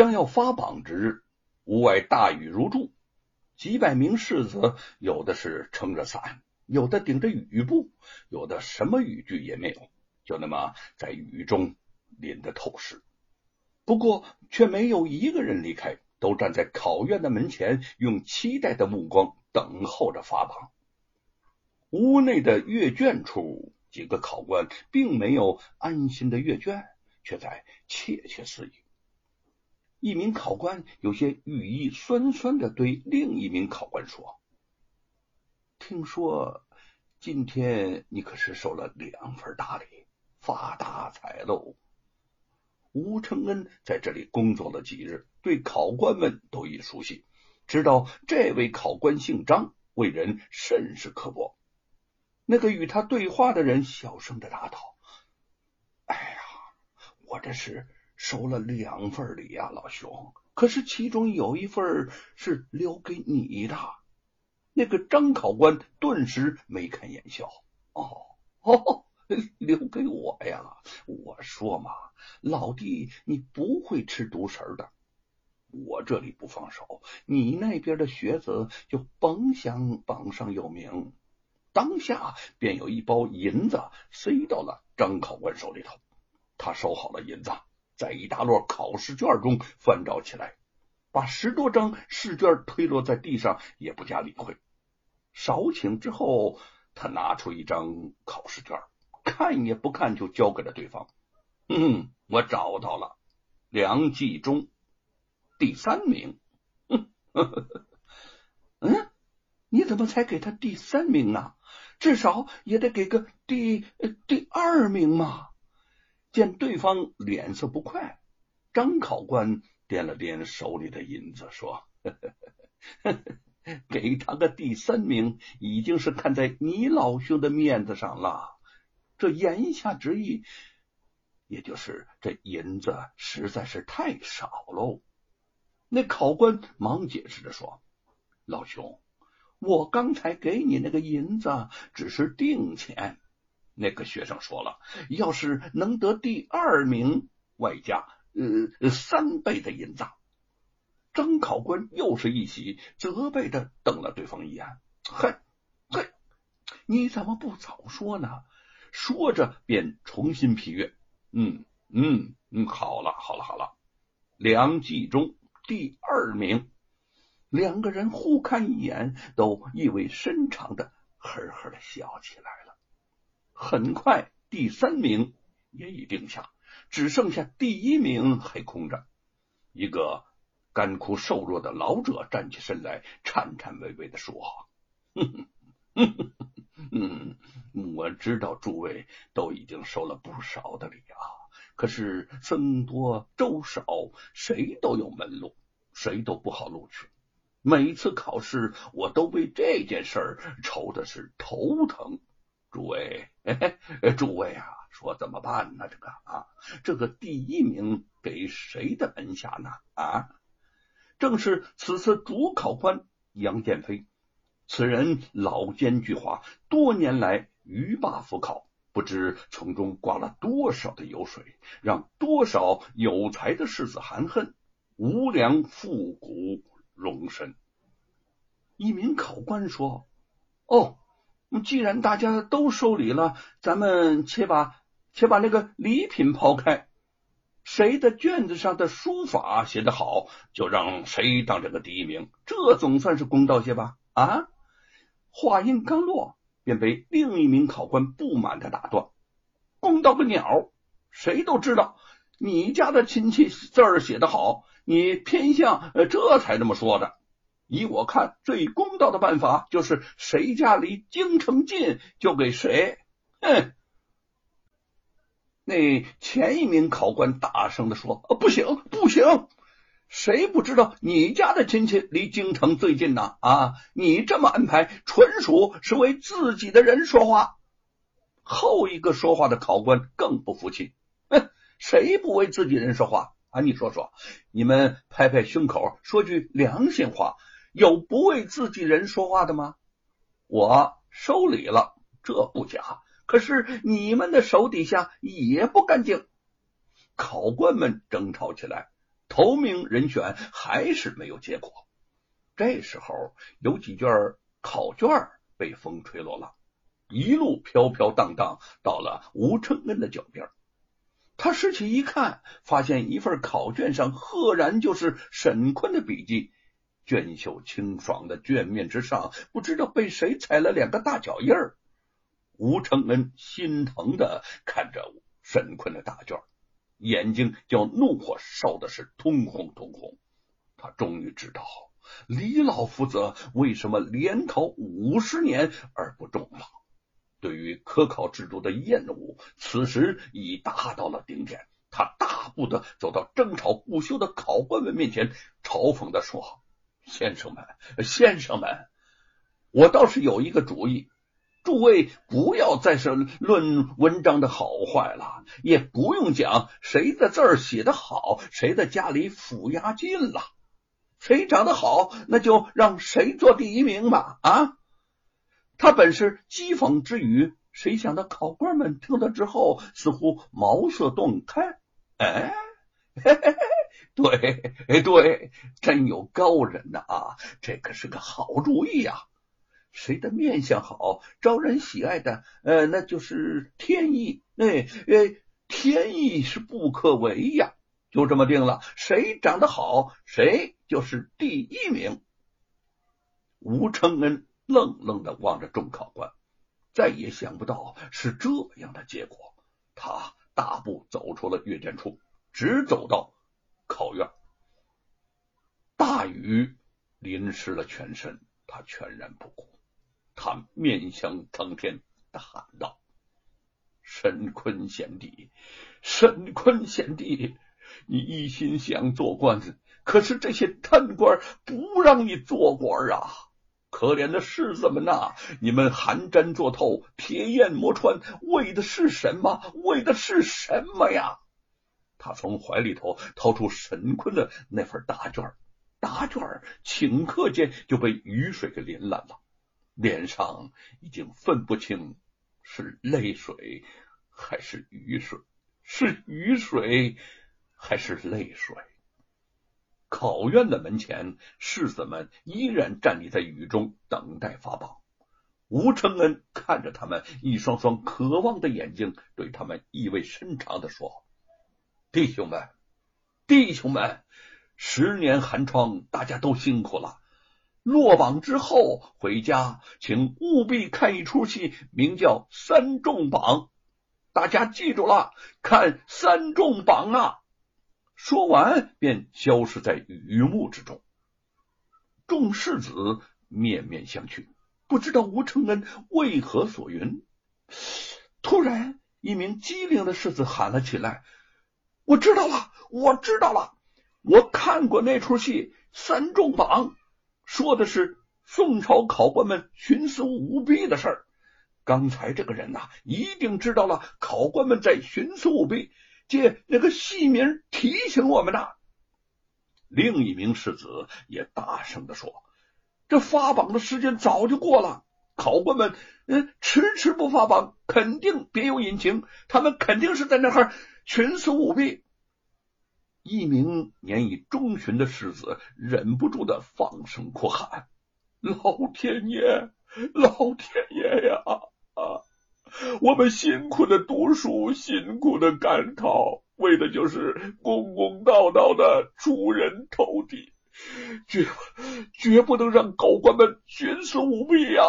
将要发榜之日，屋外大雨如注，几百名士子有的是撑着伞，有的顶着雨布，有的什么雨具也没有，就那么在雨中淋得透湿。不过却没有一个人离开，都站在考院的门前，用期待的目光等候着发榜。屋内的阅卷处，几个考官并没有安心的阅卷，却在窃窃私语。一名考官有些语意酸酸的对另一名考官说：“听说今天你可是收了两份大礼，发大财喽！”吴承恩在这里工作了几日，对考官们都已熟悉，知道这位考官姓张，为人甚是刻薄。那个与他对话的人小声的答道：“哎呀，我这是……”收了两份礼呀，老兄。可是其中有一份是留给你的。那个张考官顿时眉开眼笑。哦哦，留给我呀！我说嘛，老弟，你不会吃独食的。我这里不放手，你那边的学子就甭想榜上有名。当下便有一包银子塞到了张考官手里头，他收好了银子。在一大摞考试卷中翻找起来，把十多张试卷推落在地上，也不加理会。少顷之后，他拿出一张考试卷，看也不看就交给了对方。嗯，我找到了，梁继忠，第三名。嗯，你怎么才给他第三名呢？至少也得给个第第二名嘛。见对方脸色不快，张考官掂了掂手里的银子，说：“呵呵呵给他个第三名，已经是看在你老兄的面子上了。这言下之意，也就是这银子实在是太少喽。”那考官忙解释着说：“老兄，我刚才给你那个银子只是定钱。”那个学生说了：“要是能得第二名，外加呃三倍的银子。”张考官又是一喜，责备的瞪了对方一眼：“嘿，嘿，你怎么不早说呢？”说着便重新批阅：“嗯嗯嗯，好了好了好了，梁继忠第二名。”两个人互看一眼，都意味深长的呵呵的笑起来了。很快，第三名也已定下，只剩下第一名还空着。一个干枯瘦弱的老者站起身来，颤颤巍巍的说：“哼哼哼哼嗯，我知道诸位都已经收了不少的礼啊，可是僧多粥少，谁都有门路，谁都不好录取。每次考试，我都为这件事儿愁的是头疼。”诸位，诸位啊，说怎么办呢？这个啊，这个第一名给谁的门下呢？啊，正是此次主考官杨建飞。此人老奸巨猾，多年来鱼霸辅考，不知从中刮了多少的油水，让多少有才的士子含恨，无良复古容身。一名考官说：“哦。”既然大家都收礼了，咱们且把且把那个礼品抛开，谁的卷子上的书法写得好，就让谁当这个第一名，这总算是公道些吧？啊！话音刚落，便被另一名考官不满的打断：“公道个鸟！谁都知道你家的亲戚字儿写得好，你偏向呃这才这么说的。”依我看，最公道的办法就是谁家离京城近就给谁。哼！那前一名考官大声的说：“啊不行，不行！谁不知道你家的亲戚离京城最近呢？啊，你这么安排，纯属是为自己的人说话。”后一个说话的考官更不服气：“哼，谁不为自己人说话啊？你说说，你们拍拍胸口，说句良心话。”有不为自己人说话的吗？我收礼了，这不假。可是你们的手底下也不干净。考官们争吵起来，头名人选还是没有结果。这时候，有几卷考卷被风吹落了，一路飘飘荡荡到了吴承恩的脚边。他拾起一看，发现一份考卷上赫然就是沈坤的笔记。娟秀清爽的卷面之上，不知道被谁踩了两个大脚印儿。吴承恩心疼的看着沈坤的大卷，眼睛叫怒火烧的是通红通红。他终于知道李老夫子为什么连考五十年而不中了。对于科考制度的厌恶，此时已达到了顶点。他大步的走到争吵不休的考官们面前，嘲讽的说。先生们，先生们，我倒是有一个主意，诸位不要再是论文章的好坏了，也不用讲谁的字写的好，谁的家里抚押金了，谁长得好，那就让谁做第一名吧。啊，他本是讥讽之语，谁想到考官们听了之后，似乎茅塞顿开，哎。嘿嘿嘿，对，对，真有高人呐啊！这可是个好主意呀。谁的面相好，招人喜爱的，呃，那就是天意。哎呃，天意是不可违呀。就这么定了，谁长得好，谁就是第一名。吴承恩愣愣的望着众考官，再也想不到是这样的结果。他大步走出了阅卷处。直走到考院，大雨淋湿了全身，他全然不顾。他面向苍天大喊道：“沈坤贤弟，沈坤贤弟，你一心想做官，可是这些贪官不让你做官啊！可怜的士子们呐，你们寒毡做透，铁砚磨穿，为的是什么？为的是什么呀？”他从怀里头掏出沈坤的那份答卷，答卷顷刻间就被雨水给淋烂了，脸上已经分不清是泪水还是雨水，是雨水还是泪水。考院的门前，士子们依然站立在雨中，等待发榜。吴承恩看着他们一双双渴望的眼睛，对他们意味深长的说。弟兄们，弟兄们，十年寒窗，大家都辛苦了。落榜之后回家，请务必看一出戏，名叫《三重榜》。大家记住了，看《三重榜》啊！说完，便消失在雨幕之中。众世子面面相觑，不知道吴承恩为何所云。突然，一名机灵的世子喊了起来。我知道了，我知道了。我看过那出戏《三重榜》，说的是宋朝考官们徇私舞弊的事儿。刚才这个人呐，一定知道了考官们在徇私舞弊，借那个戏名提醒我们呐。另一名世子也大声的说：“这发榜的时间早就过了，考官们嗯迟迟不发榜，肯定别有隐情。他们肯定是在那儿。”徇私舞弊，一名年已中旬的世子忍不住的放声哭喊：“老天爷，老天爷呀！啊，我们辛苦的读书，辛苦的赶考，为的就是公公道道的出人头地，绝绝不能让高官们徇私舞弊呀！”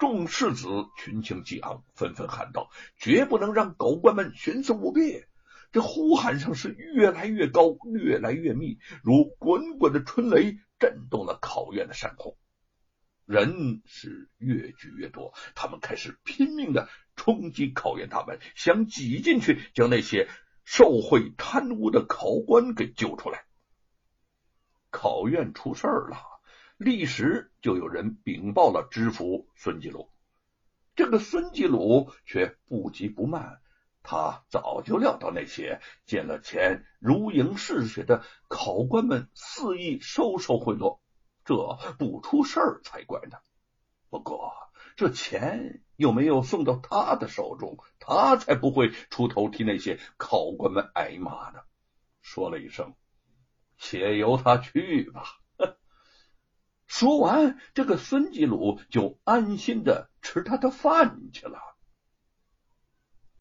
众世子群情激昂，纷纷喊道：“绝不能让狗官们徇私舞弊！”这呼喊声是越来越高，越来越密，如滚滚的春雷，震动了考院的山空。人是越聚越多，他们开始拼命的冲击考院大门，想挤进去，将那些受贿贪污的考官给救出来。考院出事儿了。立时就有人禀报了知府孙继鲁，这个孙继鲁却不急不慢，他早就料到那些见了钱如影似血的考官们肆意收受贿赂，这不出事儿才怪呢。不过这钱又没有送到他的手中，他才不会出头替那些考官们挨骂呢。说了一声：“且由他去吧。说完，这个孙继鲁就安心的吃他的饭去了。